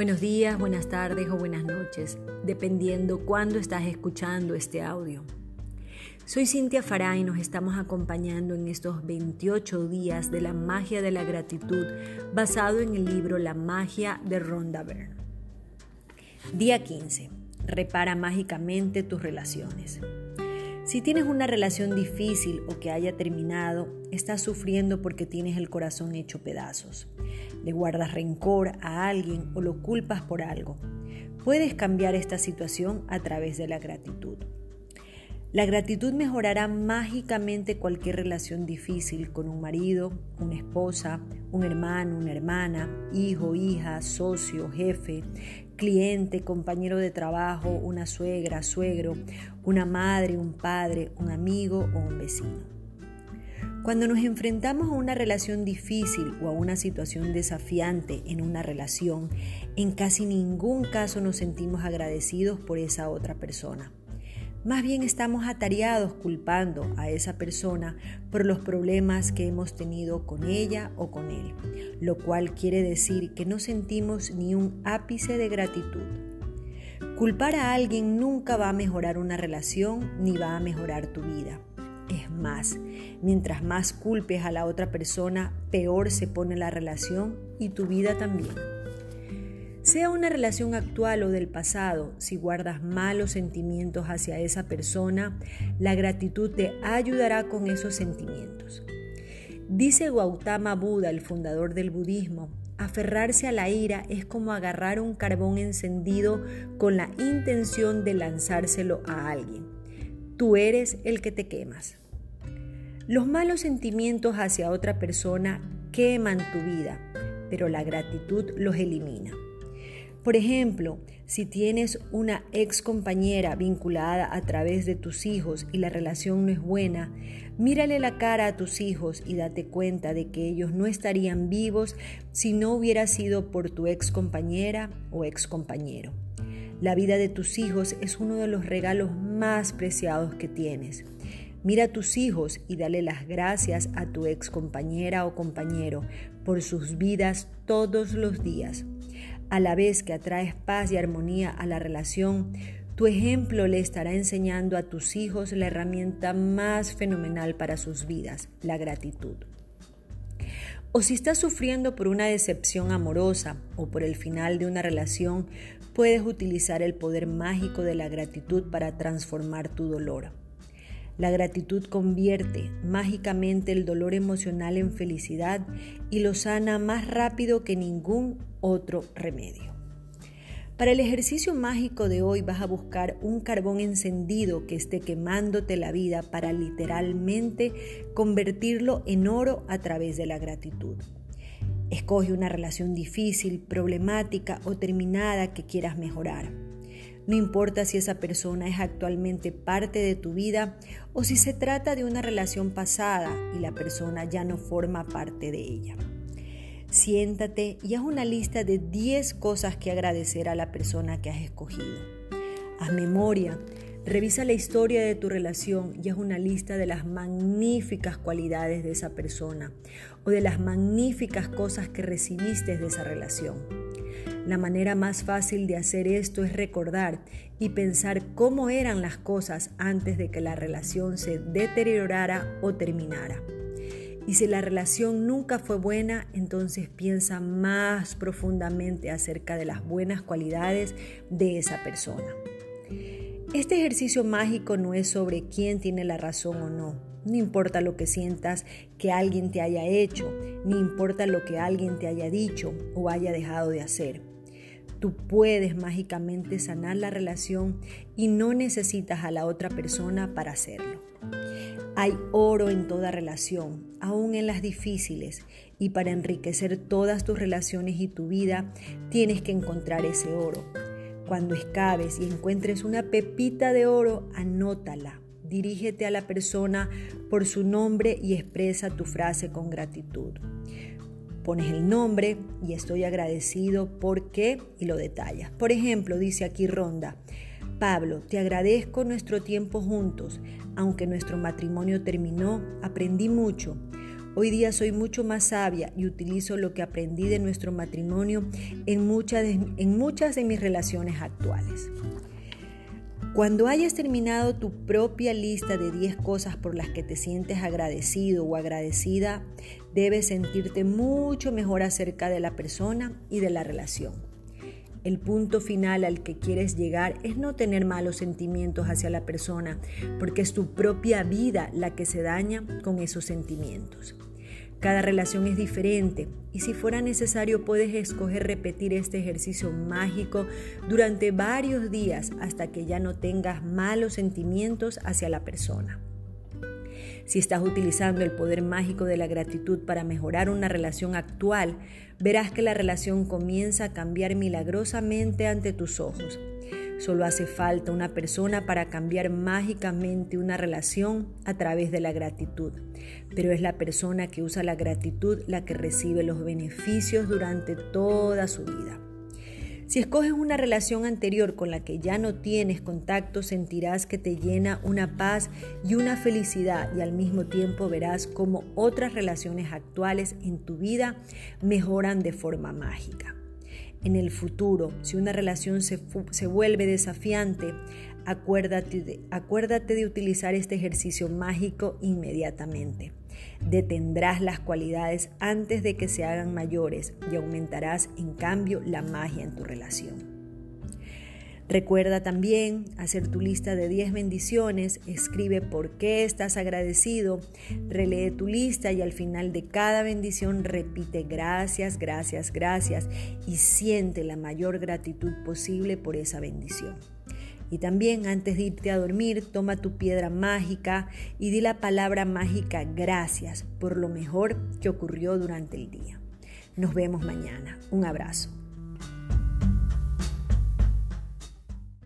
Buenos días, buenas tardes o buenas noches, dependiendo cuándo estás escuchando este audio. Soy Cintia Fará y nos estamos acompañando en estos 28 días de la magia de la gratitud basado en el libro La magia de Rhonda Byrne. Día 15. Repara mágicamente tus relaciones. Si tienes una relación difícil o que haya terminado, estás sufriendo porque tienes el corazón hecho pedazos. Le guardas rencor a alguien o lo culpas por algo. Puedes cambiar esta situación a través de la gratitud. La gratitud mejorará mágicamente cualquier relación difícil con un marido, una esposa, un hermano, una hermana, hijo, hija, socio, jefe, cliente, compañero de trabajo, una suegra, suegro, una madre, un padre, un amigo o un vecino. Cuando nos enfrentamos a una relación difícil o a una situación desafiante en una relación, en casi ningún caso nos sentimos agradecidos por esa otra persona. Más bien estamos atareados culpando a esa persona por los problemas que hemos tenido con ella o con él, lo cual quiere decir que no sentimos ni un ápice de gratitud. Culpar a alguien nunca va a mejorar una relación ni va a mejorar tu vida. Es más, mientras más culpes a la otra persona, peor se pone la relación y tu vida también. Sea una relación actual o del pasado, si guardas malos sentimientos hacia esa persona, la gratitud te ayudará con esos sentimientos. Dice Gautama Buda, el fundador del budismo, aferrarse a la ira es como agarrar un carbón encendido con la intención de lanzárselo a alguien. Tú eres el que te quemas. Los malos sentimientos hacia otra persona queman tu vida, pero la gratitud los elimina. Por ejemplo, si tienes una ex compañera vinculada a través de tus hijos y la relación no es buena, mírale la cara a tus hijos y date cuenta de que ellos no estarían vivos si no hubiera sido por tu ex compañera o ex compañero. La vida de tus hijos es uno de los regalos más preciados que tienes. Mira a tus hijos y dale las gracias a tu ex compañera o compañero por sus vidas todos los días. A la vez que atraes paz y armonía a la relación, tu ejemplo le estará enseñando a tus hijos la herramienta más fenomenal para sus vidas, la gratitud. O si estás sufriendo por una decepción amorosa o por el final de una relación, puedes utilizar el poder mágico de la gratitud para transformar tu dolor. La gratitud convierte mágicamente el dolor emocional en felicidad y lo sana más rápido que ningún otro remedio. Para el ejercicio mágico de hoy vas a buscar un carbón encendido que esté quemándote la vida para literalmente convertirlo en oro a través de la gratitud. Escoge una relación difícil, problemática o terminada que quieras mejorar. No importa si esa persona es actualmente parte de tu vida o si se trata de una relación pasada y la persona ya no forma parte de ella. Siéntate y haz una lista de 10 cosas que agradecer a la persona que has escogido. Haz memoria, revisa la historia de tu relación y haz una lista de las magníficas cualidades de esa persona o de las magníficas cosas que recibiste de esa relación. La manera más fácil de hacer esto es recordar y pensar cómo eran las cosas antes de que la relación se deteriorara o terminara. Y si la relación nunca fue buena, entonces piensa más profundamente acerca de las buenas cualidades de esa persona. Este ejercicio mágico no es sobre quién tiene la razón o no. No importa lo que sientas que alguien te haya hecho, ni importa lo que alguien te haya dicho o haya dejado de hacer. Tú puedes mágicamente sanar la relación y no necesitas a la otra persona para hacerlo. Hay oro en toda relación, aún en las difíciles, y para enriquecer todas tus relaciones y tu vida tienes que encontrar ese oro. Cuando escabes y encuentres una pepita de oro, anótala. Dirígete a la persona por su nombre y expresa tu frase con gratitud. Pones el nombre y estoy agradecido porque y lo detallas. Por ejemplo, dice aquí Ronda, Pablo, te agradezco nuestro tiempo juntos. Aunque nuestro matrimonio terminó, aprendí mucho. Hoy día soy mucho más sabia y utilizo lo que aprendí de nuestro matrimonio en muchas de, en muchas de mis relaciones actuales. Cuando hayas terminado tu propia lista de 10 cosas por las que te sientes agradecido o agradecida, debes sentirte mucho mejor acerca de la persona y de la relación. El punto final al que quieres llegar es no tener malos sentimientos hacia la persona, porque es tu propia vida la que se daña con esos sentimientos. Cada relación es diferente y si fuera necesario puedes escoger repetir este ejercicio mágico durante varios días hasta que ya no tengas malos sentimientos hacia la persona. Si estás utilizando el poder mágico de la gratitud para mejorar una relación actual, verás que la relación comienza a cambiar milagrosamente ante tus ojos Solo hace falta una persona para cambiar mágicamente una relación a través de la gratitud. Pero es la persona que usa la gratitud la que recibe los beneficios durante toda su vida. Si escoges una relación anterior con la que ya no tienes contacto, sentirás que te llena una paz y una felicidad y al mismo tiempo verás cómo otras relaciones actuales en tu vida mejoran de forma mágica. En el futuro, si una relación se, se vuelve desafiante, acuérdate de, utilizar este ejercicio mágico inmediatamente. Detendrás las cualidades antes de que se hagan mayores y aumentarás en cambio la magia en tu relación. Recuerda también hacer tu lista de 10 bendiciones, escribe por qué estás agradecido, relee tu lista y al final de cada bendición repite gracias, gracias, gracias y siente la mayor gratitud posible por esa bendición. Y también antes de irte a dormir, toma tu piedra mágica y di la palabra mágica gracias por lo mejor que ocurrió durante el día. Nos vemos mañana. Un abrazo.